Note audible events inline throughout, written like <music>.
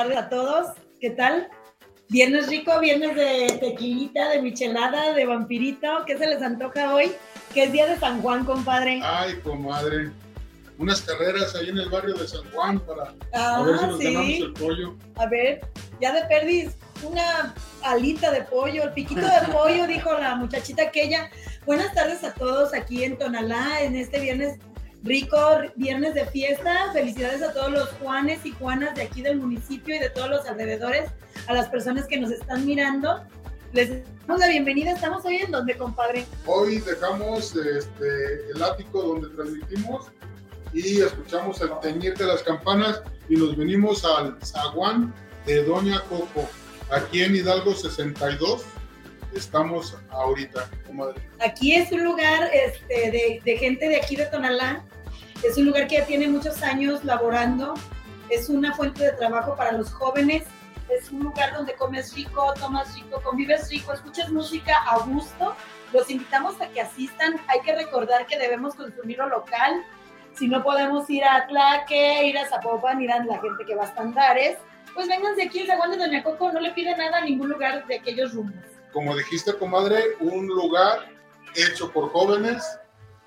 tardes a todos. ¿Qué tal? Viernes rico, viernes de tequilita, de michelada, de vampirito. ¿Qué se les antoja hoy? Que es día de San Juan, compadre. Ay, comadre. Unas carreras ahí en el barrio de San Juan para Ah, a ver si nos sí. ganamos el pollo. A ver, ya de perdis, una alita de pollo, el piquito de pollo, dijo la muchachita aquella. Buenas tardes a todos aquí en Tonalá, en este viernes rico, viernes de fiesta. Felicidades a todos los Juanes y Juanas de aquí del municipio y de todos los alrededores, a las personas que nos están mirando. Les damos la bienvenida. Estamos hoy en donde, compadre. Hoy dejamos este, el ático donde transmitimos y escuchamos el teñir de las campanas y nos venimos al zaguán de Doña Coco, aquí en Hidalgo 62. Estamos ahorita, comadre. Aquí es un lugar este, de, de gente de aquí de Tonalá. Es un lugar que ya tiene muchos años laborando. Es una fuente de trabajo para los jóvenes. Es un lugar donde comes rico, tomas rico, convives rico, escuchas música a gusto. Los invitamos a que asistan. Hay que recordar que debemos consumir lo local. Si no podemos ir a Tlaque, ir a Zapopan, ir a la gente que va a estándares, pues vénganse aquí al Zaguán de Doña Coco. No le pide nada a ningún lugar de aquellos rumbos. Como dijiste, comadre, un lugar hecho por jóvenes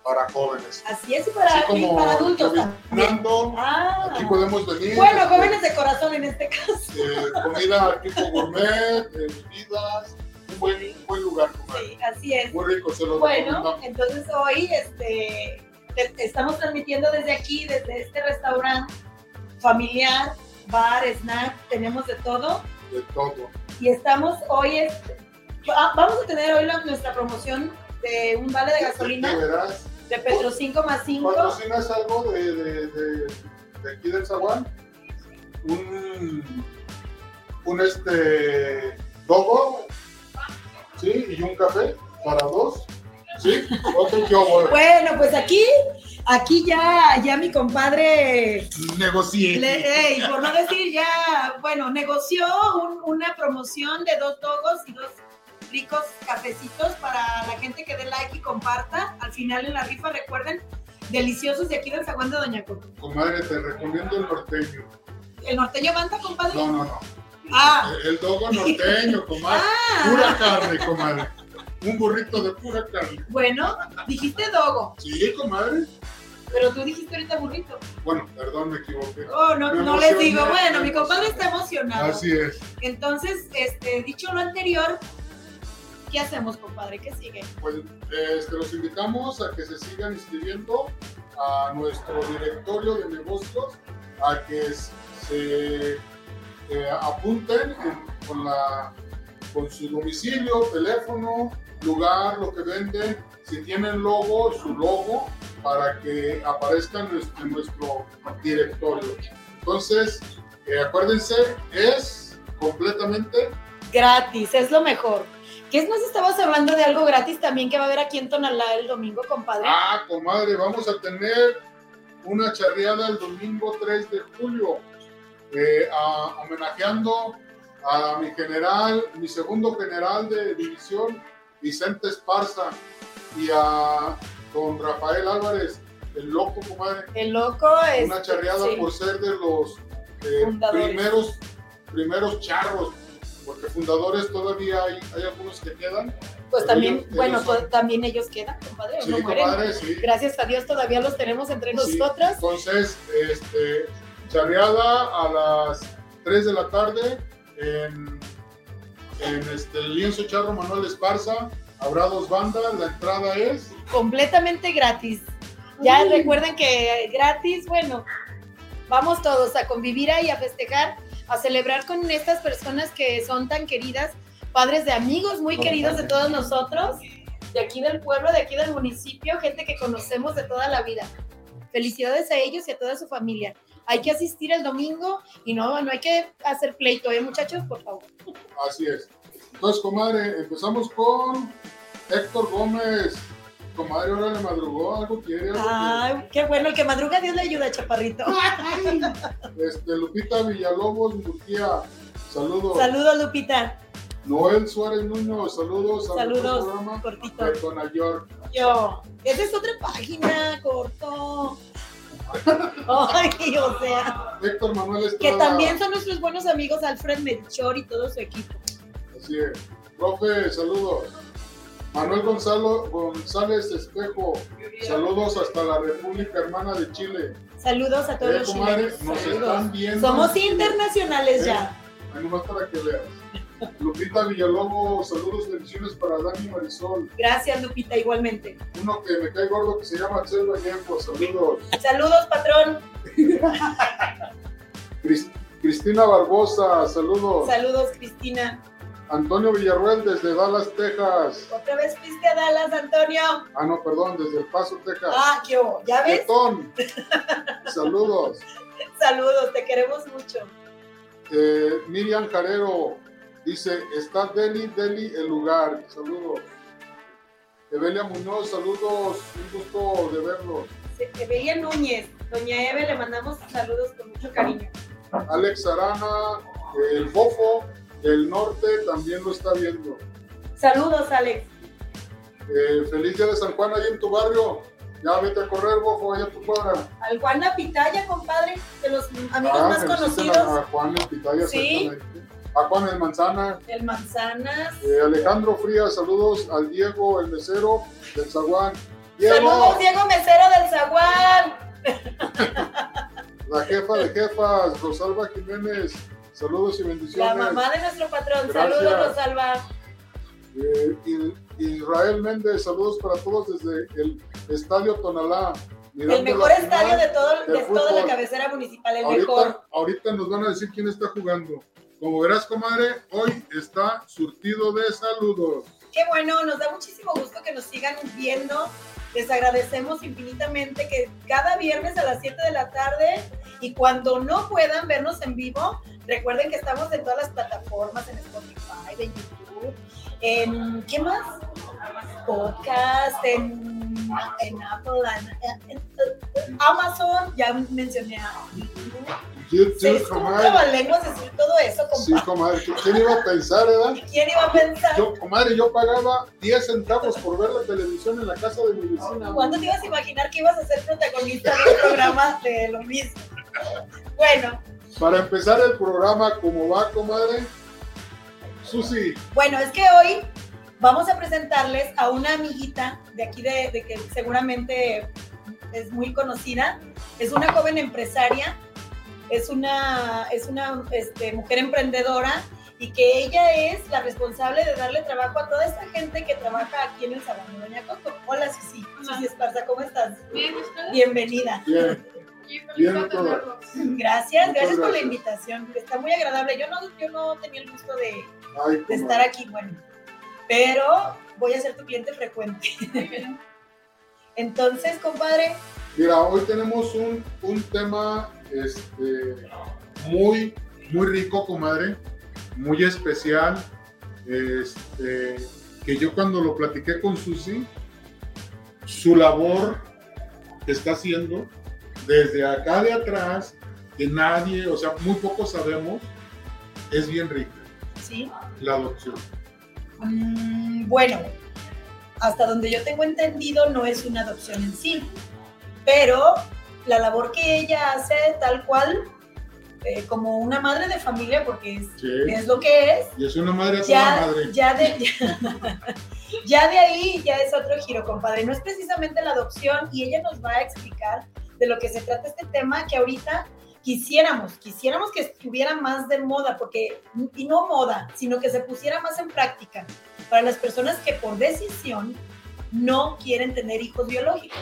para jóvenes. Así es, y para, Así y para adultos también. caminando, Ah, aquí podemos venir. bueno, este, jóvenes de corazón en este caso. eh, comida tipo gourmet, eh, bebidas, un buen, un buen lugar, comadre. Sí, así es. Muy rico, se lo Bueno, entonces hoy este, te- estamos transmitiendo desde aquí, desde este restaurante familiar, bar, snack, tenemos de todo. De todo. Y estamos hoy, este, va- vamos a tener hoy la- nuestra promoción de un vale de De gasolina veras, de Petro 5 más 5. ¿Patrocinas algo de, de, de, de aquí del Zaguán? Un, un este dogo, ¿sí? Y un café para dos, ¿sí? Yo voy. Bueno, pues aquí, aquí ya, ya mi compadre Negocié. Le- ey, por no decir ya, bueno, negoció un- una promoción de dos dogos y dos ricos cafecitos para la gente que dé like y comparta. Al final en la rifa, recuerden, deliciosos de aquí del Zaguán de Doña Coco. Comadre, te recomiendo el norteño. ¿El norteño manta, compadre? No, no, no. Ah, El, el dogo norteño, comadre. ah, Pura carne, comadre. Un burrito de pura carne. bueno, dijiste dogo, Sí, comadre. pero tú dijiste ahorita burrito. Bueno, perdón, me equivoqué. Oh, no, no les digo, bueno, mi compadre está emocionado. Así es. Entonces, este, dicho lo anterior, ¿qué hacemos, compadre? ¿Qué sigue? Pues este, los invitamos a que se sigan inscribiendo a nuestro directorio de negocios, a que se eh, apunten en- con, la, con su domicilio, teléfono, lugar, lo que venden, si tienen logo, su logo, para que aparezca en nuestro, en nuestro directorio. Entonces, eh, acuérdense, es completamente Gratis, es lo mejor. ¿Qué nos estabas hablando de algo gratis también que va a haber aquí en Tonalá el domingo, compadre? Ah, comadre, vamos a tener una charreada el domingo 3 de julio, eh, a- homenajeando a mi general, mi segundo general de división, Vicente Esparza, y a don Rafael Álvarez, el loco, comadre. El loco es. Una charreada sí. por ser de los eh, primeros, primeros charros, porque fundadores todavía hay, hay algunos que quedan. Pues también, ellos- bueno, ellos son- to- también ellos quedan, compadre, Sí, no mueren. sí. Gracias a Dios todavía los tenemos entre Sí, nosotros. Entonces, este, charreada a las 3 de la tarde en, en este, el lienzo charro Manuel Esparza. Habrá dos bandas, la entrada es. Completamente gratis. Ya Uy. recuerden que gratis, bueno, vamos todos a convivir ahí, a festejar, a celebrar con estas personas que son tan queridas, padres de amigos muy queridos de todos nosotros, de aquí del pueblo, de aquí del municipio, gente que conocemos de toda la vida. Felicidades a ellos y a toda su familia. Hay que asistir el domingo y no, no hay que hacer pleito, ¿eh, muchachos? Por favor. Así es. Entonces, comadre, empezamos con Héctor Gómez. Comadre, ahora le madrugó, algo quiere. algo Ay, qué bueno, el que madruga Dios le ayuda, chaparrito. <laughs> Este, Lupita Villalobos, Murguía, saludos. Saludos, Lupita. Noel Suárez Nuño, saludos. al Saludos, programa cortito. de Tona York. Yo. Esa es otra página, corto. Ay, o sea. Héctor Manuel Estrada. Que también son nuestros buenos amigos Alfred Melchor y todo su equipo. Así es. Profe, saludos. Manuel Gonzalo, González Espejo, saludos hasta la República Hermana de Chile. Saludos a todos Eh, los comadre, chilenos. nos Saludos. están viendo. Somos Eh, internacionales ya. Ahí nomás para que veas. Lupita Villalobos, saludos, bendiciones para Dani Marisol. Gracias, Lupita, igualmente. Uno que me cae gordo que se llama Axel Vallejo, saludos. Saludos, patrón. <laughs> Cris- Cristina Barbosa, saludos. Saludos, Cristina. Antonio Villarruel desde Dallas, Texas. Otra vez fuiste a Dallas, Antonio. Ah, no, perdón, desde El Paso, Texas. Ah, qué hubo. ¿Ya ves? Betón. <laughs> Saludos. Saludos, te queremos mucho. Eh, Miriam Carrero dice, está Deli, Deli el lugar. Saludos. Evelia Muñoz, saludos. Un gusto de verlos. Evelia Núñez. Doña Eve, le mandamos saludos con mucho cariño. Alex Arana, el Bofo del Norte también lo está viendo. Saludos, Alex. Eh, feliz día de San Juan ahí en tu barrio. Ya vete a correr, Bofo, allá a tu cuadra. Al Juana Pitaya, compadre, de los amigos Ah, más conocidos. A, Juan el Pitaya, Sí. A Juan el Manzana. El Manzanas. Eh, Alejandro Frías, saludos al Diego, el mesero del Zaguán. Diego, Saludos, Diego Mesero del Zaguán. <laughs> la jefa de jefas, Rosalba Jiménez, saludos y La bendiciones. mamá de nuestro patrón. Gracias. Saludos, Rosalba. Eh, Israel Méndez, saludos para todos desde el Estadio Tonalá. El mejor la estadio de, todo, de toda la cabecera municipal, el mejor. Ahorita nos van a decir quién está jugando. Como verás, comadre, hoy está surtido de saludos. Qué bueno, nos da muchísimo gusto que nos sigan viendo. Les agradecemos infinitamente que cada viernes a las 7 de la tarde y cuando no puedan vernos en vivo, recuerden que estamos en todas las plataformas, en Spotify, en YouTube, en ¿qué más? Podcast, en, en Apple, en, Amazon, ya mencioné a YouTube. YouTube, comadre. decir todo eso, Sí, comadre. ¿Quién iba a pensar, edad? ¿Quién iba a pensar? Yo, comadre, yo pagaba 10 centavos por ver la televisión en la casa de mi vecina. ¿Cuándo te ibas a imaginar que ibas a ser protagonista de un programa de lo mismo? Bueno, Para empezar el programa, ¿cómo va, comadre? Susi, bueno, es que hoy vamos a presentarles a una amiguita de aquí de, de que seguramente es muy conocida. Es una joven empresaria, es una, es una este, mujer emprendedora y que ella es la responsable de darle trabajo a toda esta gente que trabaja aquí en el Salón de Doña Coco. Hola, Susi. Susi Esparza, ¿cómo estás? Bien, ¿ustedes? Bienvenida. bien. Bien. Gracias, Muchas gracias por la invitación. Está muy agradable. Yo no, yo no tenía el gusto de, Ay, de estar aquí, bueno, pero voy a ser tu cliente frecuente. <laughs> Entonces, compadre, Mira, hoy tenemos un, un tema este, muy, muy rico, comadre, muy especial, este, que yo cuando lo platiqué con Susi, su labor que está haciendo desde acá de atrás, que nadie, o sea, muy poco sabemos, es bien rica, sí. la adopción. Mm, bueno, hasta donde yo tengo entendido, no es una adopción en sí, pero la labor que ella hace tal cual, eh, como una madre de familia, porque es, Sí, es lo que es, y es una madre a toda ya, madre. ya de <laughs> ya de ahí ya es otro giro, compadre. No es precisamente la adopción y ella nos va a explicar de lo que se trata este tema que ahorita quisiéramos, quisiéramos que estuviera más de moda, porque y no moda, sino que se pusiera más en práctica para las personas que por decisión no quieren tener hijos biológicos.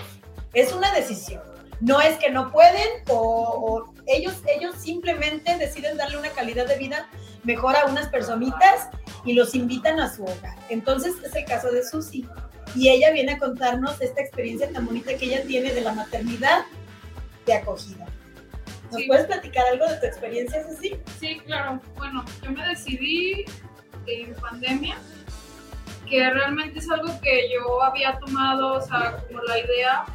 Es una decisión. No es que no pueden o, ellos, ellos simplemente deciden darle una calidad de vida mejor a unas personitas y los invitan a su hogar. Entonces es el caso de Susi. Y ella viene a contarnos esta experiencia tan bonita que ella tiene de la maternidad de acogida. ¿Nos Sí. puedes platicar algo de tu experiencia, Susi? Sí, claro. Bueno, yo me decidí en pandemia, que realmente es algo que yo había tomado, o sea, como la idea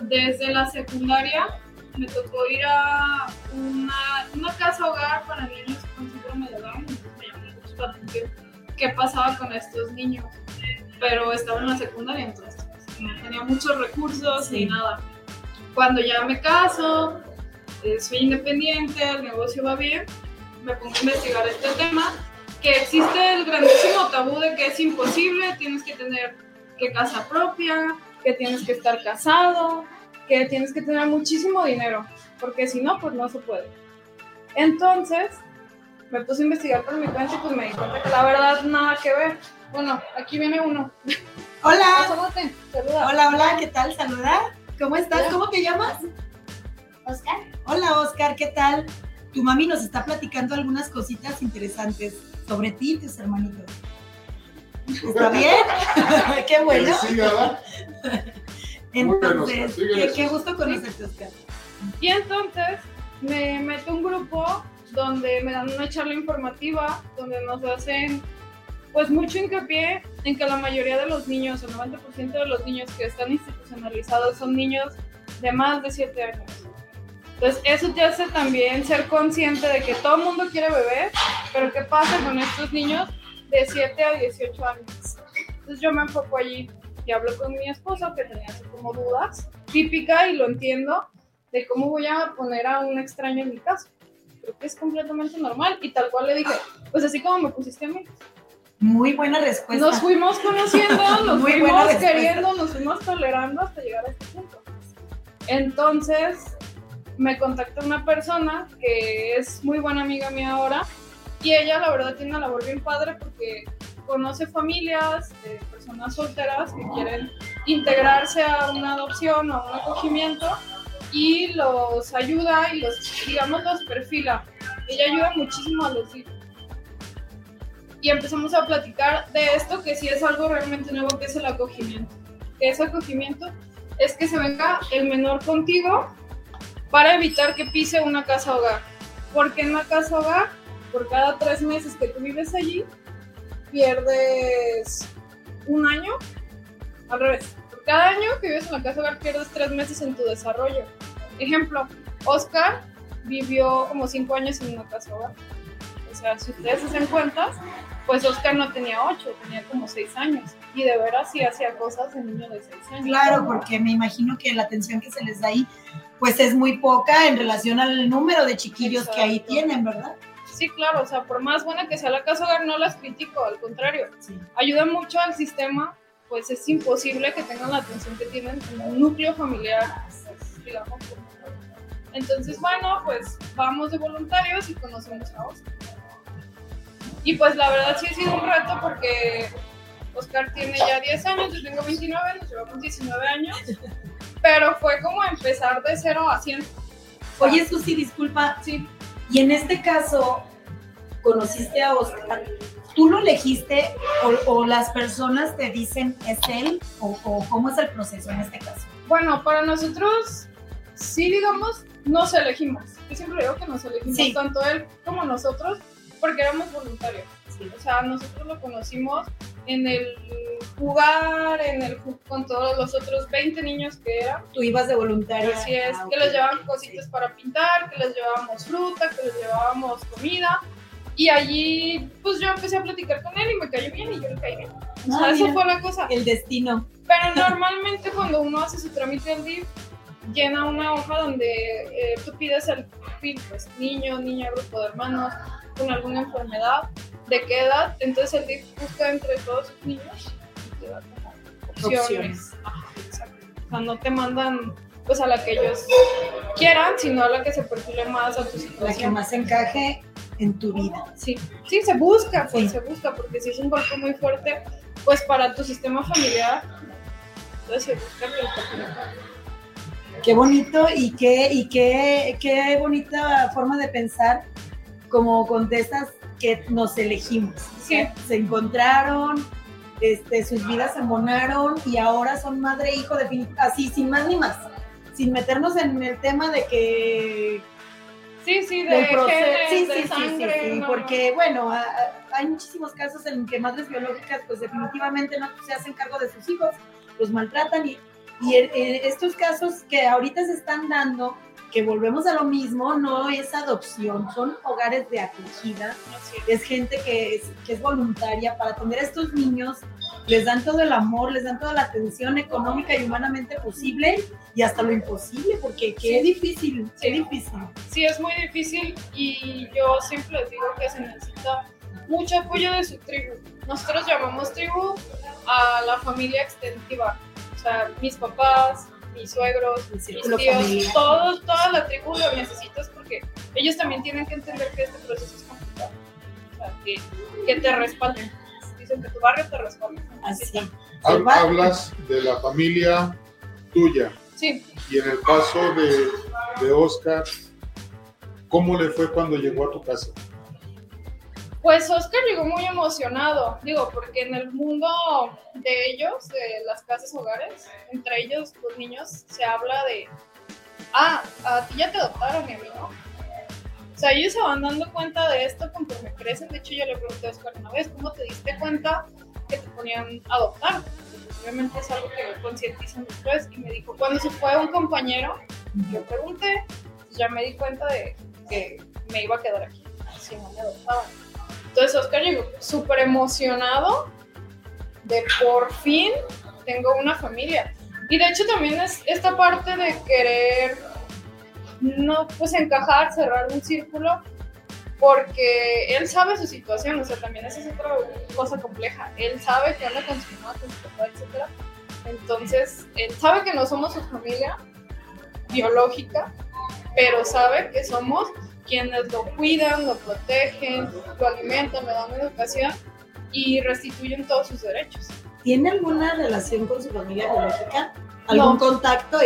desde la secundaria. Me tocó ir a una, una casa hogar para niños con síndrome de Down. entonces me llamó mucho la atención qué pasaba con estos niños. Pero estaba en la secundaria, entonces pues, no tenía muchos recursos Sí. ni nada. Cuando ya me caso, eh, soy independiente, el negocio va bien, me pongo a investigar este tema, que existe el grandísimo tabú de que es imposible, tienes que tener que casa propia, que tienes que estar casado, que tienes que tener muchísimo dinero, porque si no, pues no se puede. Entonces, me puse a investigar por mi cuenta y pues me di cuenta que la verdad nada que ver. Bueno, aquí viene uno. Hola. <laughs> Asómate, saluda. Hola, hola, ¿qué tal? Saluda. ¿Cómo estás? ¿Cómo te llamas? Oscar, Hola, Oscar, ¿qué tal? Tu mami nos está platicando algunas cositas interesantes sobre ti y tus hermanitos. ¿Está bien? <laughs> qué bueno. Siga, ¿verdad? <laughs> Muy bien, Oscar, Entonces, qué gusto conocerte, Oscar. Y entonces me meto a un grupo donde me dan una charla informativa, donde nos hacen pues mucho hincapié en que la mayoría de los niños, el 90% de los niños que están institucionalizados son niños de más de 7 años. Entonces eso te hace también ser consciente de que todo el mundo quiere beber, pero ¿qué pasa con estos niños de 7 a 18 años? Entonces yo me enfoco allí y hablo con mi esposo que tenía así como dudas, típica y lo entiendo, de cómo voy a poner a un extraño en mi casa. Creo que es completamente normal y tal cual le dije, pues así como me pusiste a mí. Muy buena respuesta. Nos fuimos conociendo, <laughs> nos Muy fuimos queriendo, nos fuimos tolerando hasta llegar a este punto. Entonces me contacta una persona que es muy buena amiga mía ahora y ella la verdad tiene una labor bien padre porque conoce familias de personas solteras que quieren integrarse a una adopción o a un acogimiento y los ayuda y los, digamos, los perfila. Ella ayuda muchísimo a los hijos. Y empezamos a platicar de esto, que sí es algo realmente nuevo, que es el acogimiento. Que ese acogimiento es que se venga el menor contigo para evitar que pise una casa hogar. Porque en una casa hogar, por cada tres meses que tú vives allí, pierdes un año, al revés. Por cada año que vives en la casa hogar, pierdes tres meses en tu desarrollo. Ejemplo, Oscar vivió como cinco años en una casa hogar. O sea, si ustedes hacen cuentas, pues Oscar no tenía ocho, tenía como seis años. Y de veras sí hacía cosas de niño de seis años. Claro, porque me imagino que la atención que se les da ahí, pues es muy poca en relación al número de chiquillos que ahí Exacto. tienen, ¿verdad? Sí, claro, o sea, por más buena que sea la casa hogar, no las critico, al contrario, Sí. ayuda mucho al sistema, pues es imposible que tengan la atención que tienen en un núcleo familiar, pues, digamos. Entonces, bueno, pues vamos de voluntarios y conocemos a Oscar. Y pues la verdad sí ha sido un reto porque Oscar tiene ya 10 años, yo tengo 29, nos llevamos 19 años, pero fue como empezar de cero a 100. Oye, Susi, disculpa, Sí, y en este caso, conociste a Oscar, ¿tú lo elegiste o, o las personas te dicen es él o, o cómo es el proceso en este caso? Bueno, para nosotros, sí, digamos, nos elegimos. Yo siempre digo que nos elegimos, Sí. tanto él como nosotros, porque éramos voluntarios. O sea, nosotros lo conocimos en el jugar, en el con todos los otros 20 niños que eran. Tú ibas de voluntaria. Así es, Ah, que ok. les llevaban cositas para pintar, que les llevábamos fruta, que les llevábamos comida. Y allí, pues yo empecé a platicar con él y me cayó bien y yo le caí bien. O sea, Ah, eso mira. fue la cosa. El destino. Pero <laughs> normalmente cuando uno hace su trámite del DIF, llena una hoja donde eh, tú pides el perfil, pues niño, niña, grupo de hermanos, con alguna enfermedad, de qué edad. Entonces el DIF busca entre todos sus niños y te da como opciones. Opciones. Ajá, exacto. O sea, no te mandan pues a la que ellos quieran, sino a la que se perfile más a tu La que situación. más encaje en tu vida. Sí, sí, se busca, pues Sí. se busca, porque si es un golpe muy fuerte, pues para tu sistema familiar, entonces se busca el Qué bonito y qué, y qué, qué bonita forma de pensar como contestas que nos elegimos. Sea, Se encontraron, este, sus vidas se embonaron y ahora son madre e hijo así, sin más ni más. Sin meternos en el tema de que Sí, sí, de genes, Sí, de sí, sí, sí, sí, no. porque bueno, a- a- hay muchísimos casos en que madres biológicas pues definitivamente no se hacen cargo de sus hijos, los maltratan y, y en- en estos casos que ahorita se están dando, que volvemos a lo mismo, no es adopción, son hogares de acogida, es. gente que es, que es voluntaria para atender a estos niños les dan todo el amor, les dan toda la atención económica y humanamente posible y hasta lo imposible, porque qué difícil, qué difícil. Sí, es muy difícil y yo siempre les digo que se necesita mucho apoyo de su tribu. Nosotros llamamos tribu a la familia extensiva, o sea, mis papás, mis suegros, mis tíos, todos, toda la tribu lo necesitas porque ellos también tienen que entender que este proceso es complicado, o sea, que, que te respalden que tu barrio te responde. Así. Hablas de la familia tuya. Sí. Y en el caso de, de Oscar, ¿cómo le fue cuando llegó a tu casa? Pues Oscar llegó muy emocionado, digo, porque en el mundo de ellos, de las casas hogares, entre ellos los niños, se habla de, ah, a ti ya te adoptaron, mi amigo sea, ellos se van dando cuenta de esto conforme crecen. De hecho, yo le pregunté a Oscar una vez, ¿cómo te diste cuenta que te ponían a adoptar? obviamente es algo que concientizan después. Y me dijo, cuando se fue un compañero, yo pregunté, ya me di cuenta de que me iba a quedar aquí, si no me adoptaban. Entonces Oscar llegó súper emocionado de por fin tengo una familia. Y de hecho también es esta parte de querer no pues encajar, cerrar un círculo, porque él sabe su situación, o sea, también esa es otra cosa compleja. Él sabe que anda con su mamá, con su papá, etc. Entonces, él sabe que no somos su familia biológica, pero sabe que somos quienes lo cuidan, lo protegen, lo alimentan, le dan educación y restituyen todos sus derechos. ¿Tiene alguna relación con su familia biológica? ¿Algún contacto?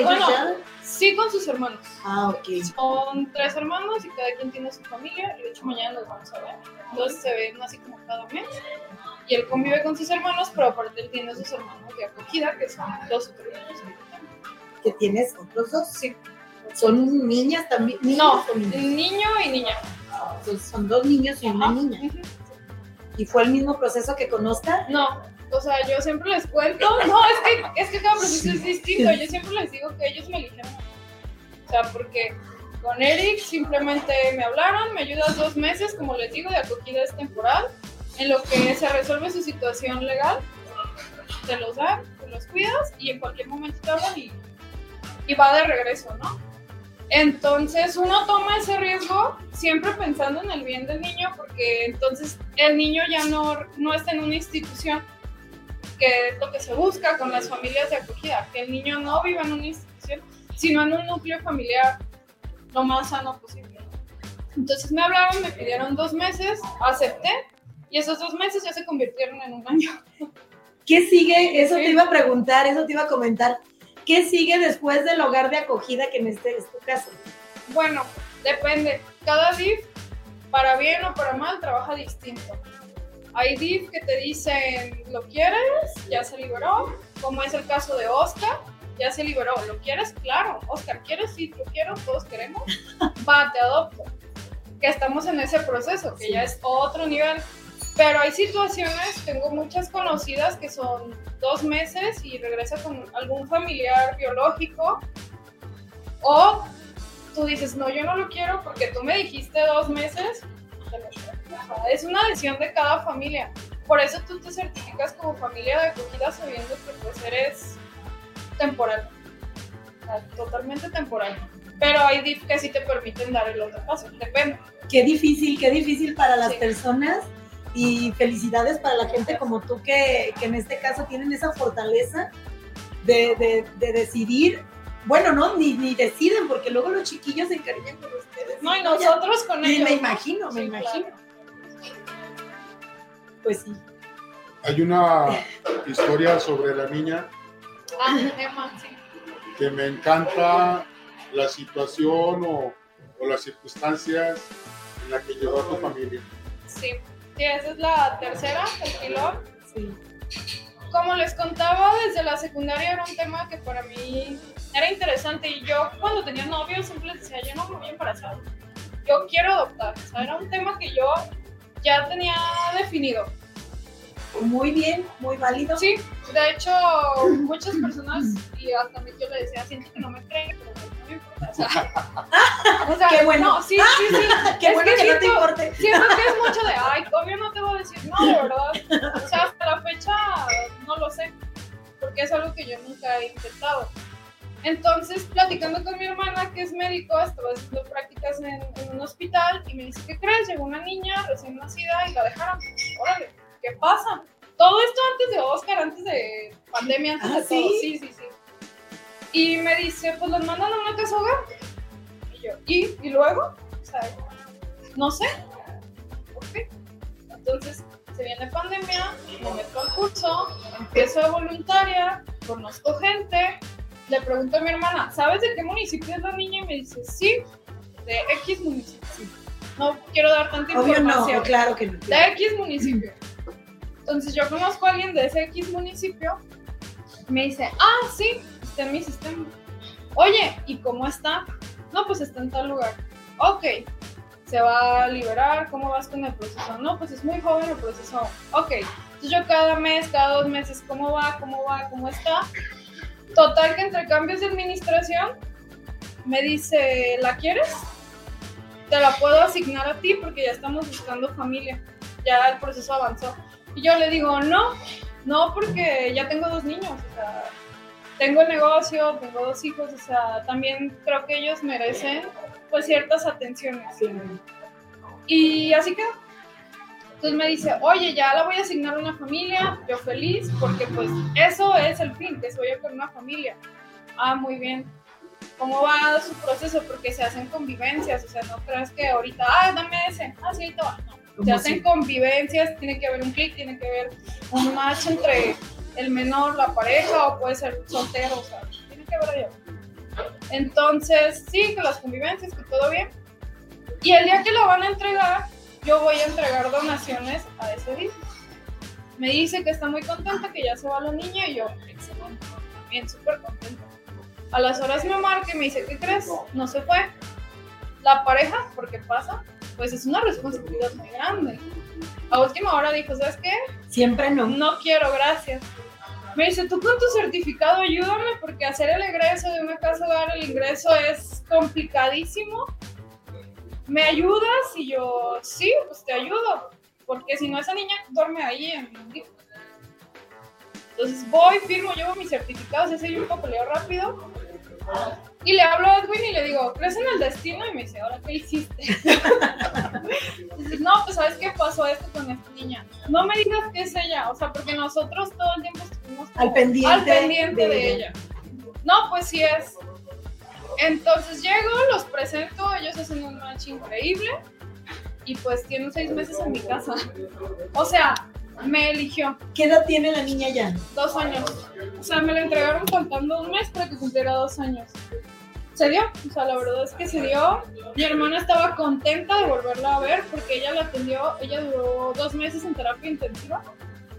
Sí, con sus hermanos. Ah, ok. Son tres hermanos y cada quien tiene su familia y de hecho mañana los vamos a ver. Entonces se ven así como cada mes. Y él convive con sus hermanos, pero aparte él tiene sus hermanos de acogida, que son dos o tres niños. ¿Que tienes otros dos? Sí. ¿Son niñas también? No, niño y niña. Entonces son dos niños y una niña. ¿Y fue el mismo proceso que conozca? No, o sea, yo siempre les cuento, <laughs> no, es que, es que cada proceso es distinto, yo siempre les digo que ellos me eligieron. O sea, porque con Eric simplemente me hablaron, me ayudas dos meses, como les digo, de acogida es temporal, en lo que se resuelve su situación legal, te los dan, te los cuidas y en cualquier momento te hablan y, y va de regreso, ¿no? Entonces uno toma ese riesgo siempre pensando en el bien del niño porque entonces el niño ya no, no está en una institución que es lo que se busca con las familias de acogida, que el niño no viva en una institución, sino en un núcleo familiar lo más sano posible. Entonces me hablaron, me pidieron dos meses, acepté y esos dos meses ya se convirtieron en un año. ¿Qué sigue? Eso te iba a preguntar, eso te iba a comentar. ¿Qué sigue después del hogar de acogida que en este es tu caso? Bueno, depende. Cada DIF, para bien o para mal, trabaja distinto. Hay DIF que te dicen, ¿lo quieres? Ya se liberó. Como es el caso de Oscar, ya se liberó. ¿Lo quieres? Claro. Oscar, ¿quieres? Sí, lo quiero, todos queremos. Va, te adopto. Que estamos en ese proceso, que ya es otro nivel. Pero hay situaciones, tengo muchas conocidas que son dos meses y regresa con algún familiar biológico. O tú dices, no, yo no lo quiero porque tú me dijiste dos meses, es una decisión de cada familia. Por eso tú te certificas como familia de acogida sabiendo que pues eres temporal. totalmente temporal. Pero hay que sí te permiten dar el otro paso, depende. Qué difícil, qué difícil para las personas y felicidades para la gente como tú que, que en este caso tienen esa fortaleza de, de, de decidir bueno, no, ni, ni, deciden, porque luego los chiquillos se encariñan con ustedes. No, y nosotros con ellos. Me imagino, me imagino. Pues sí. Hay una historia sobre la niña. Ah, Emma, sí. Que me encanta la situación o, o, las circunstancias en la que llegó a tu familia. Sí, sí esa es la tercera, el pilón. Sí. Como les contaba, desde la secundaria era un tema que para mí era interesante y yo cuando tenía novio siempre les decía, yo no me voy a embarazar, yo quiero adoptar, o sea, era un tema que yo ya tenía definido. Muy bien, muy válido. Sí, de hecho, muchas personas, y hasta mí yo le decía, siento que no me creen, pero. O sea, o sea qué bueno. sí, sí, sí. <laughs> qué bueno que, no te importe. Siento que es mucho de, ay, obvio no te voy a decir, no, de verdad. O sea, hasta la fecha no había intentado. Entonces, platicando con mi hermana, que es médico, estaba haciendo prácticas en, en un hospital y me dice, ¿qué crees? Llegó una niña recién nacida y la dejaron. Órale, ¿qué pasa? Todo esto antes de Oscar, antes de pandemia, antes ¿Ah, de todo. sí? Sí, sí, sí. Y me dice, pues los mandan a una casa hogar. Y yo, ¿y? ¿Y luego? O sea, no sé. ¿Por qué? Entonces, se viene pandemia, me meto al curso, empiezo de voluntaria, conozco gente, le pregunto a mi hermana, ¿sabes de qué municipio es la niña? Y me dice, sí, de X municipio. No quiero dar tanta Obvio no, información. claro que no. De X municipio. Entonces yo conozco a alguien de ese X municipio. Me dice, ah, sí, está en mi sistema. Oye, ¿y cómo está? No, pues está en tal lugar. Ok, se va a liberar. ¿Cómo vas con el proceso? No, pues es muy joven el proceso. Ok, entonces yo cada mes, cada dos meses, ¿cómo va? ¿Cómo va? ¿Cómo está? Total que entre cambios de administración me dice, ¿la quieres? Te la puedo asignar a ti porque ya estamos buscando familia. Ya el proceso avanzó. Y yo le digo, no, no, porque ya tengo dos niños, o sea, tengo el negocio, tengo dos hijos, o sea, también creo que ellos merecen pues ciertas atenciones. Y así quedó. Entonces me dice, oye, ya la voy a asignar a una familia, yo feliz, porque pues eso es el fin, que se vaya con una familia. Ah, muy bien. ¿Cómo va su proceso? Porque se hacen convivencias, o sea, no creas que ahorita, ah, dame ese, ah, sí, va. No, se ¿Cómo hacen así? convivencias, tiene que haber un clic, tiene que haber un match entre el menor, la pareja, o puede ser soltero, o sea, tiene que haber allá. Entonces, sí, que las convivencias, que todo bien. Y el día que lo van a entregar, yo voy a entregar donaciones a ese día. Me dice que está muy contenta, que ya se va la niña, y yo, excelente, bien, súper contenta. A las horas me marca y me dice, ¿qué crees? No se fue. La pareja, porque pasa, pues es una responsabilidad muy grande. A última hora dijo, ¿sabes qué? Siempre no. No quiero, gracias. Me dice, tú con tu certificado ayúdame porque hacer el ingreso de una casa hogar, el ingreso es complicadísimo. ¿Me ayudas? Y yo, sí, pues te ayudo. Porque si no, esa niña duerme ahí en mi Entonces voy, firmo, llevo mi certificado, se hace un papeleo rápido. Y le hablo a Edwin y le digo, ¿crees en el destino? Y me dice, ¿ahora qué hiciste? Dices, no, pues ¿sabes qué pasó esto con esta niña? No me digas que es ella, o sea, porque nosotros todo el tiempo estuvimos como Al pendiente al pendiente de de, ella. ella. No, pues sí es. Entonces llego, los presento, ellos hacen un match increíble y pues tienen seis meses en mi casa. O sea, me eligió ¿Qué edad tiene la niña ya? dos años. O sea, me la entregaron contando un mes para que cumpliera dos años. Se dio, o sea, la verdad es que se dio. Mi hermana estaba contenta de volverla a ver porque ella la atendió, ella duró dos meses en terapia intensiva.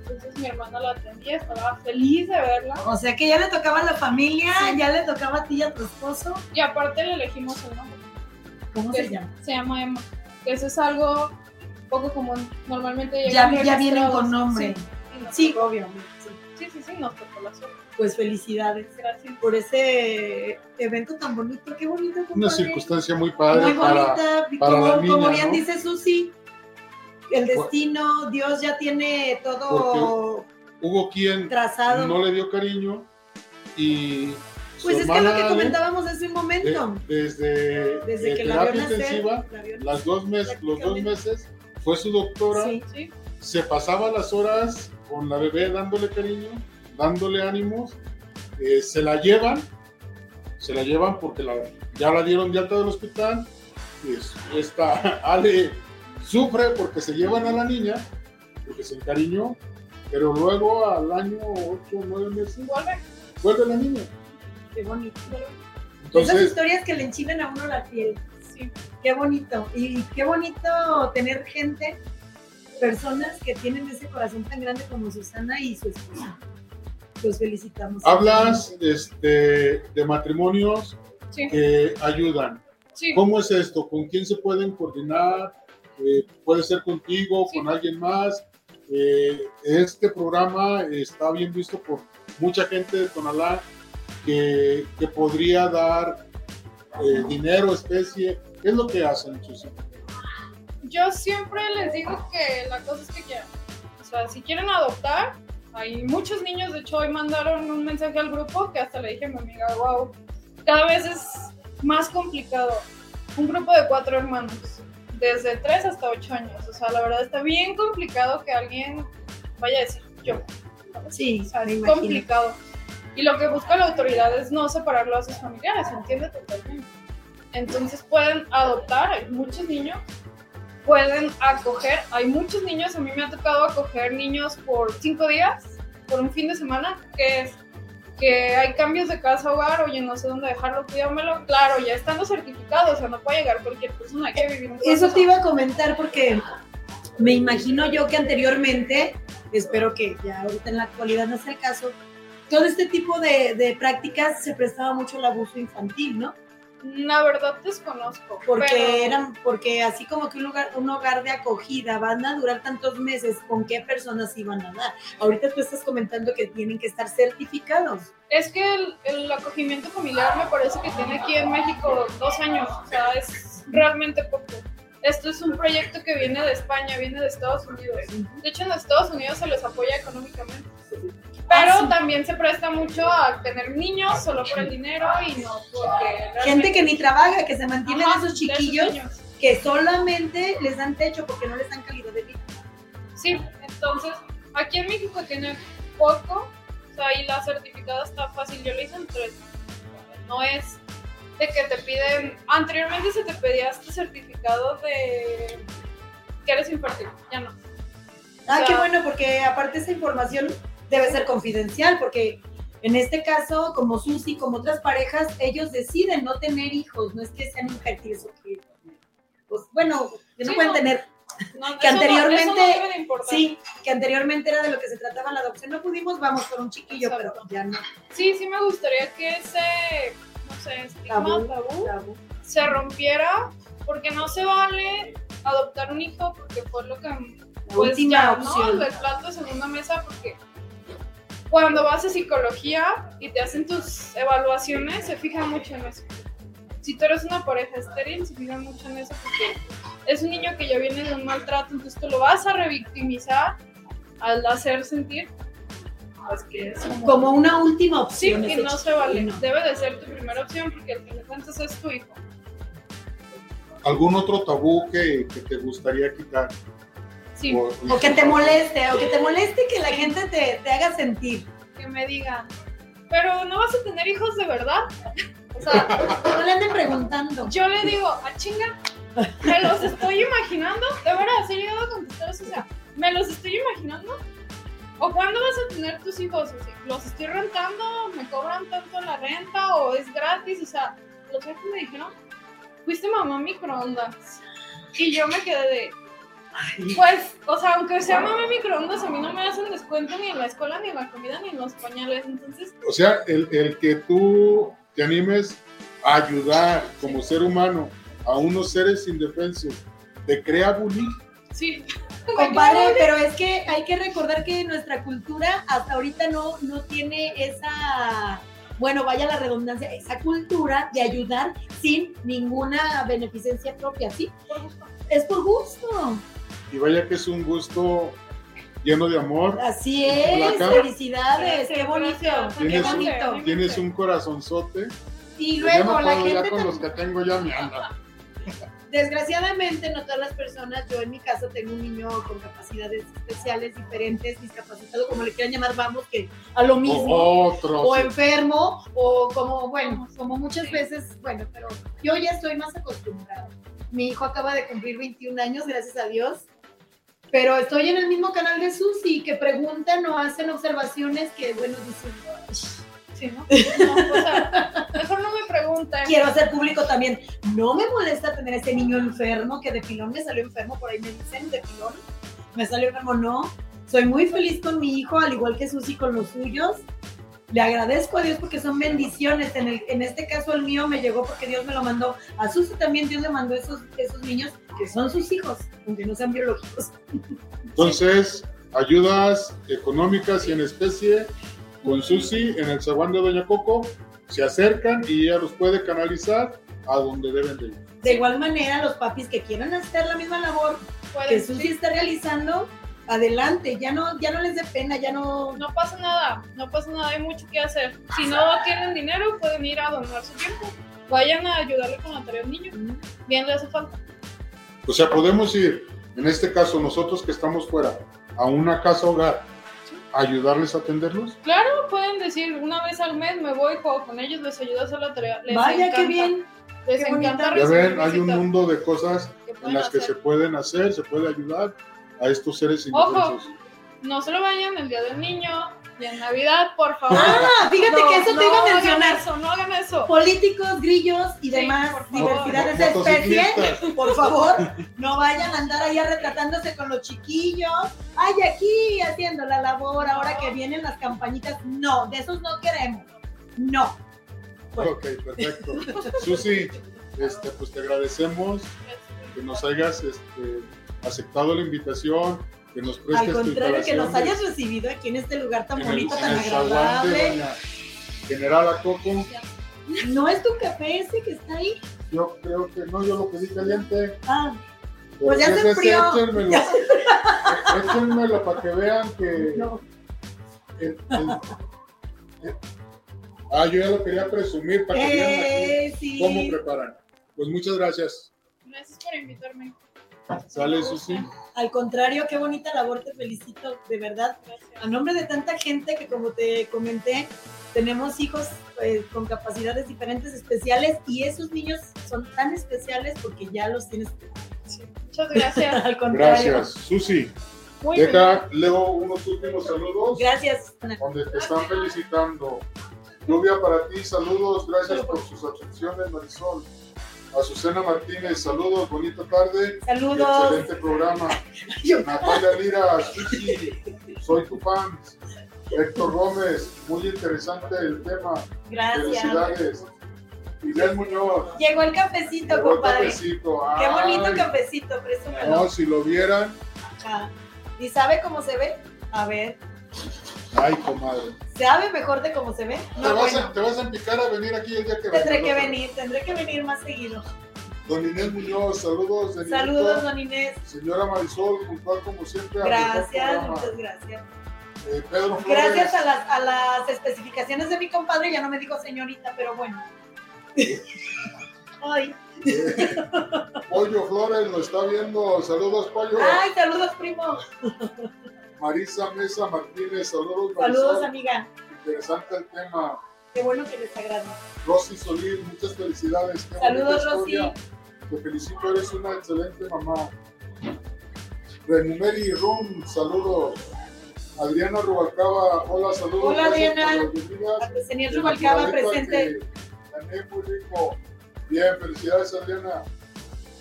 Entonces mi hermana la atendía, estaba feliz de verla. O sea que ya le tocaba a la familia, ya le tocaba a ti y a tu esposo. Y aparte le elegimos el nombre. ¿Cómo se llama? Se llama Emma. Que eso es algo poco común. Normalmente Ya, ya vienen con nombre. Sí, nos Sí, sí. sí, sí, sí, nos tocó la suerte. Pues felicidades Gracias. por ese evento tan bonito. Qué bonito, Una compadre. circunstancia muy padre Muy para, bonita. para como, la niña, como bien ¿no? dice Susi, el destino, Dios ya tiene todo hubo quien trazado. no le dio cariño y pues es que lo que comentábamos hace un momento. de- desde, Desde de que la vio intensiva, la vio las dos mes- los dos meses, fue su doctora, Sí. Sí, se pasaba las horas con la bebé dándole cariño, dándole ánimos, eh, se la llevan, se la llevan porque la- ya la dieron de alta del hospital, y es- esta <laughs> Ale sufre porque se llevan a la niña, porque se encariñó, pero luego al año 8 o 9 meses vuelve. vuelve la niña. Qué bonito. Esas Entonces, historias que le enchinan a uno la piel. Sí. Qué bonito. Y qué bonito tener gente, personas que tienen ese corazón tan grande como Susana y su esposa. Los felicitamos. hablas este, de matrimonios Sí, que ayudan. sí. ¿Cómo es esto? ¿Con quién se pueden coordinar? Eh, ¿Puede ser contigo, Sí. con alguien más? Eh, este programa está bien visto por mucha gente de Tonalá que, que podría dar eh, dinero, especie. ¿Qué es lo que hacen, Susi? Yo siempre les digo que la cosa es que quieran. O sea, si quieren adoptar, Hay muchos niños, de hecho hoy mandaron un mensaje al grupo que hasta le dije a mi amiga, wow, cada vez es más complicado. Un grupo de cuatro hermanos, desde tres hasta ocho años. O sea, la verdad está bien complicado que alguien vaya a decir yo. Sí, O sea, me es complicado. Y lo que busca la autoridad es no separarlo a sus familiares, entiende totalmente. Entonces pueden adoptar, hay muchos niños, pueden acoger, hay muchos niños, a mí me ha tocado acoger niños por cinco días, por un fin de semana, que es que hay cambios de casa hogar, oye, no sé dónde dejarlo, cuídamelo, claro, ya estando certificados, o sea, no puede llegar cualquier persona, que vivir un Eso te iba a comentar porque me imagino yo que anteriormente, espero que ya ahorita en la actualidad no sea el caso, todo este tipo de, de prácticas se prestaba mucho al abuso infantil, ¿no? La verdad desconozco. Porque pero- eran, porque así como que un lugar, un hogar de acogida van a durar tantos meses, ¿con qué personas iban a dar? Ahorita tú estás comentando que tienen que estar certificados. Es que el, el acogimiento familiar me parece que tiene aquí en México dos años, o sea, es realmente poco. Esto es un proyecto que viene de España, viene de Estados Unidos. De hecho, en Estados Unidos se les apoya económicamente. Pero Ah, sí. también se presta mucho a tener niños solo por el dinero y no porque... Gente que ni trabaja, que se mantienen Ajá, esos de esos chiquillos que solamente les dan techo porque no les dan calidad de vida. Sí, entonces aquí en México tiene poco, o sea, y la certificada está fácil. Yo lo hice en tres. No es de que te piden. Anteriormente se te pedía este certificado de que eres infertil, ya no. Ah, O sea- qué bueno, porque aparte esa información debe ser confidencial, porque en este caso, como Susi, como otras parejas, ellos deciden no tener hijos, no es que sean infértiles o que, pues bueno, que no Sí, pueden no. tener, No, Que anteriormente- no sí, que anteriormente era de lo que se trataba la adopción, no pudimos, vamos por un chiquillo, pero Exacto. ya no. sí, sí me gustaría que ese, no sé, estigma, Tabú. tabú, Tabú. se rompiera, porque no se vale adoptar un hijo, porque fue lo que La pues última ya, opción. ¿no? El plato de segunda mesa porque cuando vas a psicología y te hacen tus evaluaciones, se fijan mucho en eso. Si tú eres una pareja estéril, se fijan mucho en eso porque es un niño que ya viene de un maltrato, entonces tú lo vas a revictimizar al hacer sentir pues que es como... Como una última Sí, opción. y ese no se vale. no. Debe de ser tu primera opción porque al fin de cuentas es tu hijo. ¿Algún otro tabú que, que te gustaría quitar? Sí, O que te <laughs> moleste, o que te moleste que la gente te, te haga sentir. que me digan, pero no vas a tener hijos de verdad. <laughs> O sea, <laughs> No le anden preguntando. Yo le digo, a chinga, me los estoy imaginando. De veras, he llegado a contestar eso. O sea, me los estoy imaginando. ¿O cuándo vas a tener tus hijos? O sea, ¿Los estoy rentando? ¿Me cobran tanto la renta? ¿O es gratis? O sea, los jefes me dijeron, fuiste mamá microondas. Y yo me quedé de, pues, o sea, aunque sea mamá microondas, a mí no me hacen descuento ni en la escuela, ni en la comida, ni en los pañales. Entonces, O sea, el, el que tú te animes a ayudar como ser humano a unos seres indefensos, ¿te crea bullying? sí. <laughs> Compadre, pero es que hay que recordar que nuestra cultura hasta ahorita no, no tiene esa, bueno, vaya la redundancia, esa cultura de ayudar sin ninguna beneficencia propia, ¿sí? Por gusto. Es por gusto. Y vaya que es un gusto lleno de amor. Así es. Felicidades, qué bonito. gracias. Qué Tienes un- bonito. Tienes un corazonzote. Y Pues luego no la ya gente con los que tengo ya me anda. Desgraciadamente, no todas las personas, yo en mi caso tengo un niño con capacidades especiales, diferentes, discapacitado, como le quieran llamar, vamos, que a lo mismo. O otros. o enfermo, o como, bueno, como muchas veces, bueno, pero yo ya estoy más acostumbrada. Mi hijo acaba de cumplir 21 años, gracias a Dios, pero estoy en el mismo canal de Susi, que preguntan o hacen observaciones que, bueno, dicen, Sí, ¿no? <laughs> No, o sea, mejor no me pregunten. quiero hacer público también. No me molesta tener ese niño enfermo, que de pilón me salió enfermo, por ahí me dicen, de pilón, me salió enfermo, no. Soy muy feliz con mi hijo, al igual que Susi con los suyos. Le agradezco a Dios porque son bendiciones. En, el- en este caso el mío me llegó porque Dios me lo mandó. A Susi también Dios le mandó esos, esos niños que son sus hijos, aunque no sean biológicos. Entonces, ayudas económicas y en especie con Susi en el zaguán de Doña Coco, se acercan y ella los puede canalizar a donde deben de ir. De igual manera, los papis que quieran hacer la misma labor que Susi sí. está realizando, adelante, ya no, ya no les dé pena, ya no. No pasa nada, no pasa nada, hay mucho que hacer. Si no tienen dinero, pueden ir a donar su tiempo. Vayan a ayudarle con la tarea a un niño. Bien le hace falta. O sea, podemos ir, en este caso, nosotros que estamos fuera, a una casa hogar, a ayudarles a atenderlos. Claro, pueden decir, una vez al mes me voy, juego con ellos, les ayudo a hacer la tarea. Les Vaya, encanta, qué bien. Les qué encanta. Ya ven, hay un mundo de cosas en las que se pueden hacer, se puede ayudar a estos seres Ojo. indefensos. No se lo vayan el día del niño y en Navidad, por favor. Ah, fíjate No, que eso no te iba a hagan mencionar. eso, no hagan eso. Políticos, grillos y Sí, demás diversidades de especie, por favor, no vayan a andar ahí retratándose con los chiquillos. Ay, aquí haciendo la labor, ahora que vienen las campañitas. No, de esos no queremos. No. Bueno. Ok, perfecto. Susi, este, pues te agradecemos que nos hayas este, aceptado la invitación, que nos prestes Al tu contrario, que nos hayas recibido aquí en este lugar tan el- bonito, tan agradable. doña General Acoco. ¿No es tu café ese que está ahí? Yo creo que no, yo lo pedí caliente. Ah, Pues <laughs> ya se enfrió. Échenmelo, échenmelo para que vean que no. el- el- el- ah, yo ya lo quería presumir para que vean Eh, cómo preparan. Pues muchas gracias. Gracias por invitarme. Sale Susi. Al contrario, qué bonita labor, te felicito, de verdad. A nombre de tanta gente que, como te comenté, tenemos hijos eh, con capacidades diferentes, especiales, y esos niños son tan especiales porque ya los tienes. Sí, Muchas gracias. <laughs> Al contrario. Gracias. Susi, Muy bien. deja, leo unos últimos saludos Gracias. Donde te están felicitando. Lluvia para ti, saludos, gracias por sus atenciones, Marisol. Azucena Martínez, saludos, bonita tarde. Saludos. Excelente programa. Natalia Lira, Susi, soy tu fan. Héctor Gómez, muy interesante el tema. Gracias. Felicidades. Miguel Muñoz, Llegó el cafecito, llegó el compadre. cafecito. Qué bonito cafecito, présumelo. No, si lo vieran, Ajá. ¿Y sabe cómo se ve? A ver, ay, comadre. ¿sabe mejor de cómo se ve? Te, vas bueno, a, te vas a venir aquí el día que tendré que venir, tendré que venir más seguido. Don Inés Muñoz, saludos. Saludos, don Inés. Señora Marisol, puntual como siempre. Gracias, muchas gracias. Eh, Pedro Flores. Gracias a las, a las especificaciones de mi compadre, ya no me dijo señorita, pero bueno. <laughs> Ay, eh, Pollo Flores lo está viendo. Saludos, Pollo. ay, saludos, primo. <laughs> Marisa Mesa Martínez, saludos, Marisol. Saludos, amiga. Interesante el tema. Qué bueno que les agrada. Rosy Solís, muchas felicidades. Qué Saludos, Rosy. Te felicito, eres una excelente mamá. Renumeri Rum, saludos. Adriana Rubalcaba, hola, saludos. Hola, Adriana. Artesanía Rubalcaba presente. Bien, felicidades, Adriana.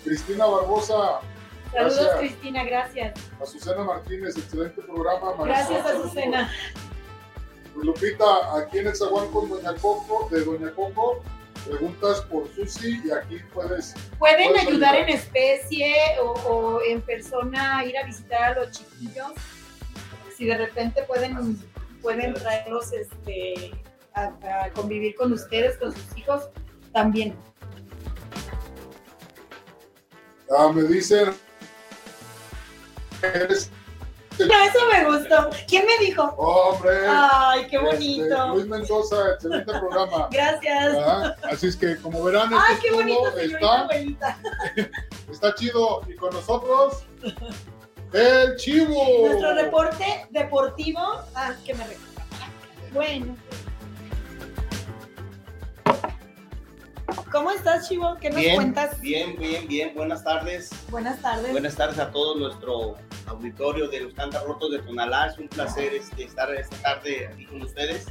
Cristina Barbosa, Saludos, Gracias. Cristina, gracias. Azucena Martínez, excelente programa. Marisol, Gracias, saludos. Azucena. Lupita, aquí en el zaguán con Doña Coco, de Doña Coco, preguntas por Susi y aquí puedes. Pueden Puedes ayudar ayudar. en especie o, o en persona, ir a visitar a los chiquillos. Si de repente pueden, pueden traerlos este, a, a convivir con ustedes, con sus hijos, también. Ah, me dicen. Eres No, eso me gustó. ¿Quién me dijo? hombre. Ay, qué este, bonito. Luis Mendoza, excelente programa. Gracias. ¿verdad? Así es que, como verán, Ay, este qué bonito, está, abuelita. <laughs> está chido. Y con nosotros, el chivo. Nuestro reporte deportivo. Ah, que me recuerda. Bueno. ¿Cómo estás, Chivo? ¿Qué nos Bien, cuentas? bien, bien, bien. Buenas tardes. Buenas tardes. Buenas tardes a todo nuestro auditorio de los Cantas Rotos de Tonalá. Es un placer este, estar esta tarde aquí con ustedes.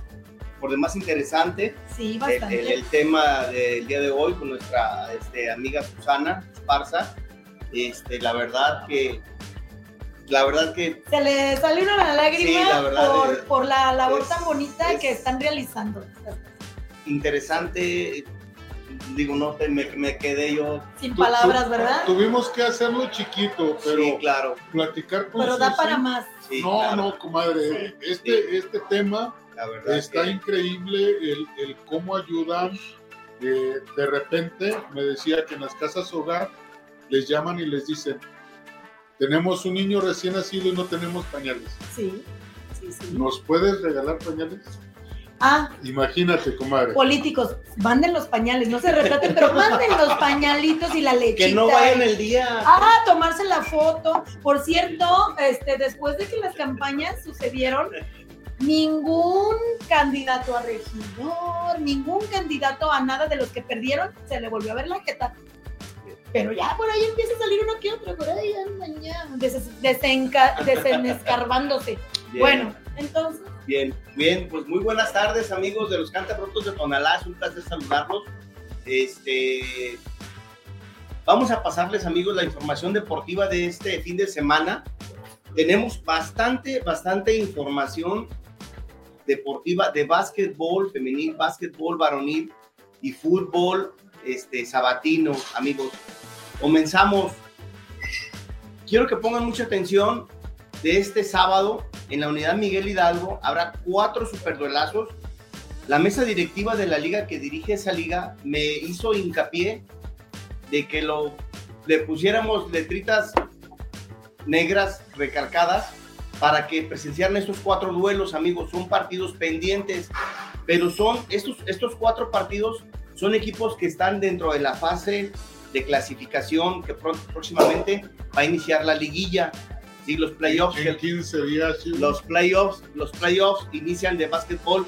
Por demás interesante Sí, el, bastante. el- el tema del día de hoy con nuestra este, amiga Susana Esparza. Este, la verdad que, la verdad que Se le sale una lágrima Sí, la verdad, por, es- por la labor es- tan bonita es- que están realizando. interesante, digo, no, te- me, me quedé yo. Sin Tu- palabras, tu- ¿verdad? Tuvimos que hacerlo chiquito, pero sí, claro. platicar con Pero da para más. Sí, no, claro, no, comadre. Este, este tema la verdad está que- increíble el, el cómo ayudan. eh, de repente me decía que en las casas hogar les llaman y les dicen, tenemos un niño recién nacido y no tenemos pañales. Sí, sí, sí. ¿Nos puedes regalar pañales? Ah, Imagínate, comadre. políticos, manden los pañales, no se retraten, pero manden los pañalitos y la lechita. Que no vayan el día. Ah, tomarse la foto. Por cierto, este, después de que las campañas sucedieron, ningún candidato a regidor, ningún candidato a nada de los que perdieron, se le volvió a ver la jeta. Pero ya por ahí empieza a salir uno que otro, por ahí andan ya, desenescarbándose. <laughs> Bueno, Bien, bien, pues muy buenas tardes, amigos de los Cantabrotos de Tonalá. Es un placer saludarlos. Este. Vamos a pasarles, amigos, la información deportiva de este fin de semana. Tenemos bastante, bastante información deportiva de básquetbol femenil, básquetbol varonil y fútbol este, sabatino, amigos. Comenzamos. Quiero que pongan mucha atención de este sábado en la unidad Miguel Hidalgo. Habrá cuatro superduelazos. La mesa directiva de la liga que dirige esa liga me hizo hincapié de que lo, le pusiéramos letritas negras recalcadas para que presenciaran estos cuatro duelos, amigos. Son partidos pendientes, pero son estos, estos cuatro partidos son equipos que están dentro de la fase de clasificación que próximamente va a iniciar la liguilla. Sí, los playoffs, En 15 días. sí. los playoffs, los playoffs inician de básquetbol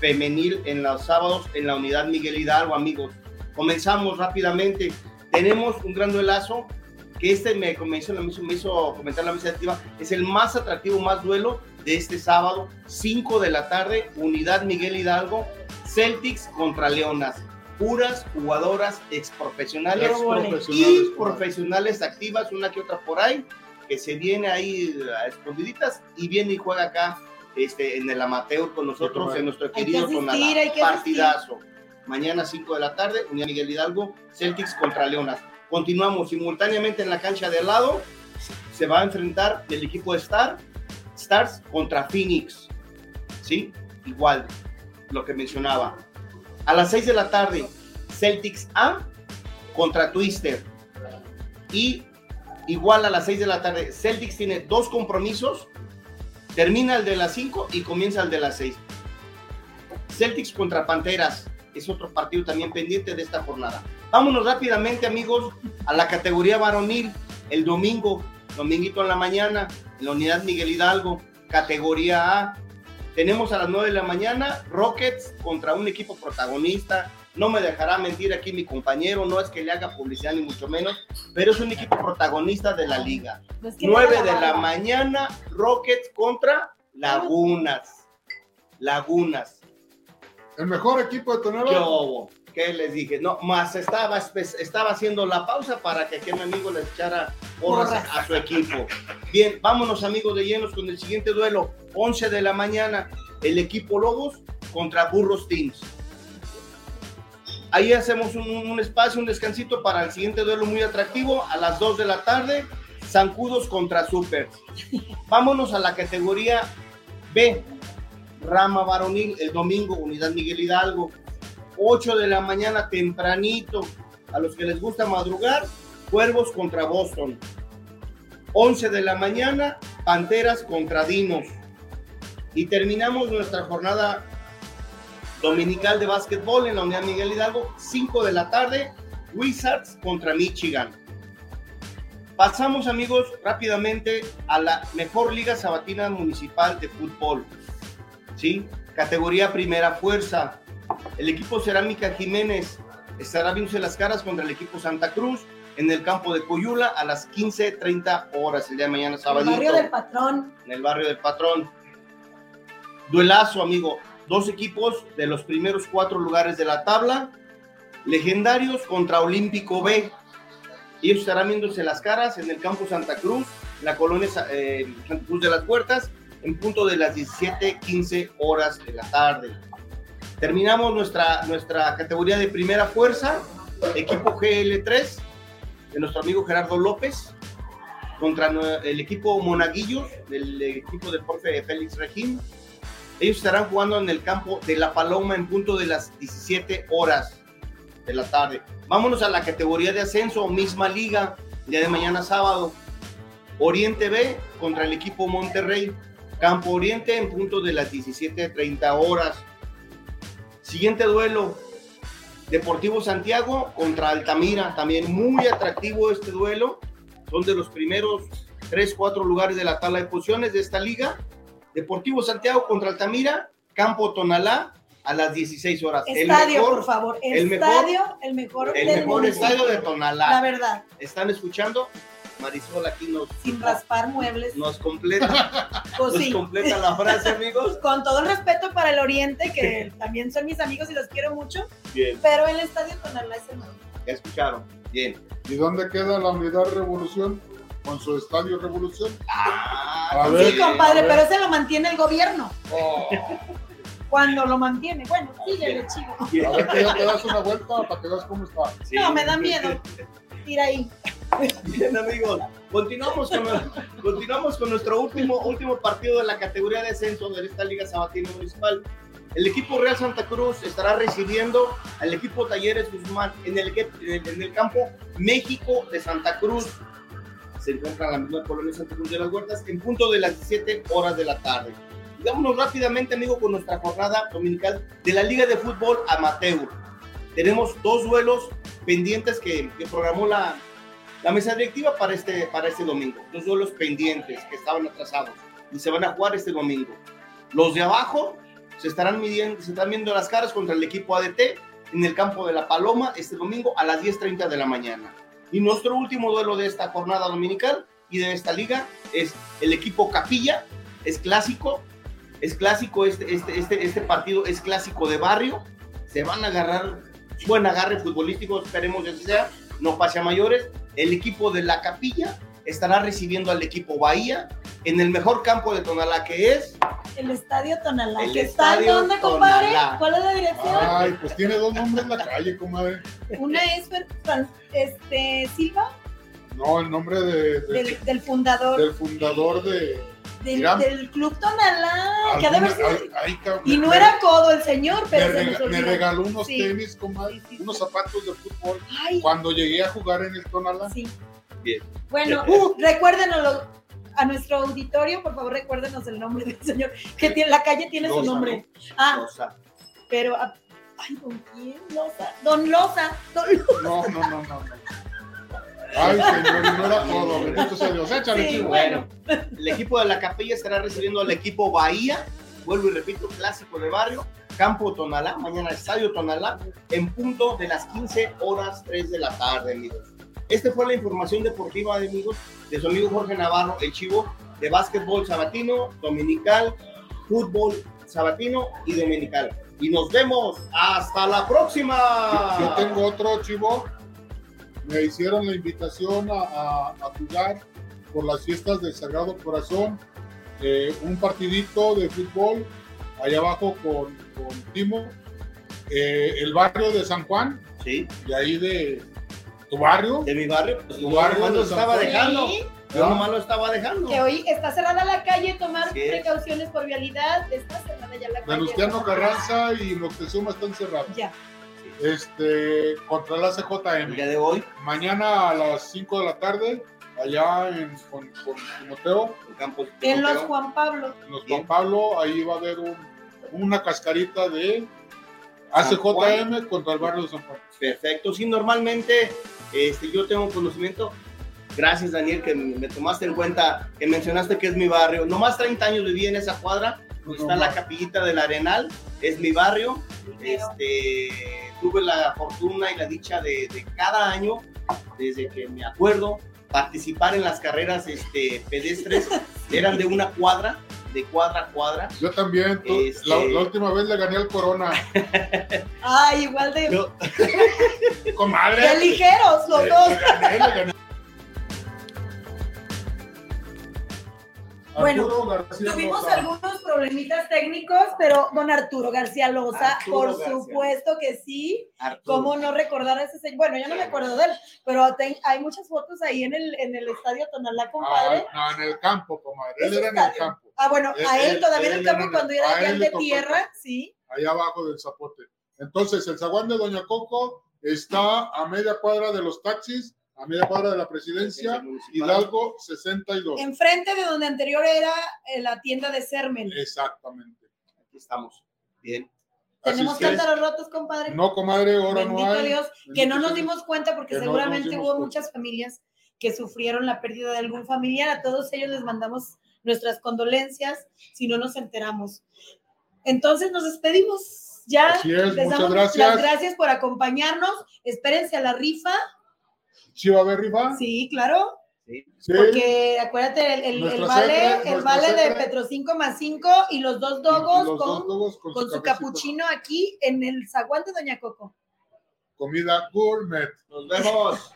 femenil en los sábados en la unidad Miguel Hidalgo, amigos. Comenzamos rápidamente. Tenemos un gran duelazo que este me, me hizo, me hizo- me hizo comentar la mesa directiva. Es el más atractivo, más duelo de este sábado, 5 de la tarde, unidad Miguel Hidalgo, Celtics contra Leonas. Puras jugadoras exprofesionales y Profesionales, comadre. profesionales activas, una que otra por ahí, que se viene ahí a escondiditas y viene y juega acá este, en el amateur con nosotros, en nuestro querido Tonalá. que Partidazo. Mañana 5 de la tarde, Unión Miguel Hidalgo, Celtics contra Leonas. Continuamos simultáneamente en la cancha de al lado. Se va a enfrentar el equipo de Star, Stars contra Phoenix. ¿Sí? Igual, lo que mencionaba. A las 6 de la tarde, Celtics A contra Twister. Y igual a las 6 de la tarde, Celtics tiene dos compromisos. Termina el de las 5 y comienza el de las 6. Celtics contra Panteras es otro partido también pendiente de esta jornada. Vámonos rápidamente, amigos, a la categoría varonil. El domingo, dominguito en la mañana, en la unidad Miguel Hidalgo, categoría A. Tenemos a las 9 de la mañana Rockets contra un equipo protagonista. No me dejará mentir aquí mi compañero, no es que le haga publicidad ni mucho menos, pero es un equipo protagonista de la liga. no es que 9 me haga de la mañana, Rockets contra Lagunas. Lagunas. El mejor equipo de ¿Qué Tonalá. hubo? ¿Qué les dije? No, más estaba, estaba haciendo la pausa para que aquí mi amigo le echara Porras. a su equipo. Bien, vámonos amigos de llenos con el siguiente duelo. 11 de la mañana, el equipo Lobos contra Burros Teams. Ahí hacemos un, espacio, un descansito para el siguiente duelo muy atractivo. A las 2 de la tarde, Zancudos contra Super. Vámonos a la categoría B, rama varonil, el domingo, Unidad Miguel Hidalgo. 8 de la mañana tempranito. A los que les gusta madrugar, Cuervos contra Boston. 11 de la mañana, Panteras contra Dinos. Y terminamos nuestra jornada dominical de básquetbol en la Unidad Miguel Hidalgo, 5 de la tarde, Wizards contra Michigan. Pasamos, amigos, rápidamente a la mejor liga sabatina municipal de fútbol. ¿Sí? Categoría primera fuerza. El equipo Cerámica Jiménez estará viéndose las caras contra el equipo Santa Cruz en el campo de Coyula a las 15:30 horas el día de mañana, El sábado. barrio del patrón. en el barrio del patrón. Duelazo, amigo. Dos equipos de los primeros cuatro lugares de la tabla. Legendarios contra Olímpico B. Ellos estarán viéndose las caras en el campo Santa Cruz, la colonia eh, Santa Cruz de las Puertas, en punto de las 17:15 horas de la tarde. Terminamos nuestra, nuestra categoría de primera fuerza, equipo GL3, de nuestro amigo Gerardo López, contra el equipo Monaguillos, del equipo del profe Félix Regín. Ellos estarán jugando en el campo de La Paloma en punto de las 17 horas de la tarde. Vámonos a la categoría de ascenso, misma liga, día de mañana sábado. Oriente B contra el equipo Monterrey. Campo Oriente en punto de las 17.30 horas. Siguiente duelo. Deportivo Santiago contra Altamira. También muy atractivo este duelo. Son de los primeros 3, 4 lugares de la tabla de posiciones de esta liga. Deportivo Santiago contra Altamira. Campo Tonalá a las 16 horas. Estadio, mejor, por favor. El estadio, el mejor, el mejor estadio de Tonalá. La verdad. ¿Están escuchando? Marisol aquí nos... Sin raspar muebles. Nos completa, <laughs> pues nos completa la frase, amigos. Con todo el respeto para el Oriente, que <laughs> también son mis amigos y los quiero mucho. Bien. Pero el estadio Tonalá es el mejor. Ya escucharon. Bien. ¿Y dónde queda la unidad Revolución? Con su estadio Revolución. Ah, sí, compadre, pero ese lo mantiene el gobierno. Oh cuando lo mantiene. Bueno, síguele, chico. A ver te das una vuelta para que veas cómo está. No, me da miedo. Tira ahí. Bien, amigos. Continuamos con, continuamos con nuestro último, último partido de la categoría de descenso de esta Liga Sabatina Municipal. El equipo Real Santa Cruz estará recibiendo al equipo Talleres Guzmán en el, en el campo México de Santa Cruz. Se encuentra en la misma colonia Santa Cruz de las Huertas en punto de las 17 horas de la tarde. Vámonos rápidamente, amigo, con nuestra jornada dominical de la Liga de Fútbol Amateur. Tenemos dos duelos pendientes que, programó la, la, mesa directiva para este, para este domingo. Dos duelos pendientes que estaban atrasados y se van a jugar este domingo. Los de abajo se estarán midiendo, se están viendo las caras contra el equipo ADT en el campo de la Paloma este domingo a las 10.30 de la mañana. Y nuestro último duelo de esta jornada dominical y de esta liga es el equipo Capilla, es clásico, es clásico, este, este, este, este partido es clásico de barrio, se van a agarrar, buen agarre futbolístico, esperemos que sea, no pase a mayores, el equipo de la capilla estará recibiendo al equipo Bahía en el mejor campo de Tonalá que es el Estadio Tonalá. El está dónde, compadre? ¿Cuál es la dirección? Ay, pues tiene dos nombres la calle, comadre. Una es este Silva. No, el nombre de, del, fundador. Del fundador de del, Club Tonalá, que y no era codo el señor, pero me, regaló unos tenis, unos zapatos de fútbol cuando llegué a jugar en el Tonalá. Sí. Bien. Bueno, uh, recuérdenos a nuestro auditorio, por favor, recuérdenos el nombre del señor, que tiene, la calle tiene su nombre. Ah, pero, ah, ay, ¿don quién? Loza. Don Loza. Don Loza. No, no, no, no. Ay, señor, no era todo. Bendito sea Dios. Échale, sí, bueno. El equipo de la capilla estará recibiendo al equipo Bahía. Vuelvo y repito, clásico de barrio. Campo Tonalá, mañana Estadio Tonalá, en punto de las 15 horas 3 de la tarde, amigos. Esta fue la información deportiva, amigos, de su amigo Jorge Navarro, el chivo de básquetbol sabatino, dominical, fútbol sabatino y dominical. Y nos vemos hasta la próxima. Yo tengo otro chivo me hicieron la invitación a, jugar por las fiestas del Sagrado Corazón, eh, un partidito de fútbol allá abajo con, Timo, eh, el barrio de San Juan, sí. y ahí de tu barrio. De mi barrio, pues tu barrio lo estaba dejando. Yo nomás lo estaba dejando. Que hoy está cerrada la calle, tomar precauciones por vialidad. Está cerrada ya la calle. Venustiano Carranza y Moctezuma están cerrados. Ya este, contra la CJM. ¿El de hoy? Mañana a las 5 de la tarde, allá en, con, Timoteo. en los Juan Pablo. En los Juan Pablo, ahí va a haber una cascarita de ACJM contra el barrio de San Juan. Perfecto, sí, normalmente este, yo tengo conocimiento. Gracias, Daniel, que me tomaste en cuenta, que mencionaste que es mi barrio. Nomás 30 años viví en esa cuadra, está la capillita del Arenal, es mi barrio. Este, tuve la fortuna y la dicha de, cada año, desde que me acuerdo, participar en las carreras este, pedestres. <laughs> Eran de una cuadra, de cuadra a cuadra. Yo también, este, la, última vez le gané al Corona. Ay, <laughs> igual de... Yo... <laughs> Comadre. De ligeros los dos. Le gané, Bueno, tuvimos algunos problemitas técnicos, pero don Arturo García Loza, por supuesto que sí. ¿Cómo no recordar a ese señor? Bueno, yo no me acuerdo de él, pero hay muchas fotos ahí en el, en el estadio Tonalá, compadre. Ah, no, en el campo, comadre. Él era en el campo. Ah, bueno, a él, todavía en el campo cuando era ya de tierra, sí. Allá abajo del zapote. Entonces, el zaguán de Doña Coco está a media cuadra de los taxis a media cuadra de la presidencia. Hidalgo 62. Enfrente de donde anterior era eh, la tienda de Sermen. Exactamente. Aquí estamos. Bien. Tenemos cántaros rotos, compadre. No, comadre, ahora no Bendito hay. Dios, que no Bendito nos dimos cuenta porque Que no seguramente dimos hubo cuenta. muchas familias que sufrieron la pérdida de algún familiar. A todos ellos les mandamos nuestras condolencias si no nos enteramos. Entonces nos despedimos. Ya Así es, les muchas damos gracias. las gracias por acompañarnos. Espérense a la rifa. ¿Sí va a haber rifa? Sí, claro. Sí. Porque acuérdate, el, el- el vale, el vale de Petro 5 más 5 y los dos dogos Los con, dos dogos con su su cabecita. capuchino aquí en el zaguán de Doña Coco. Comida gourmet. Nos vemos.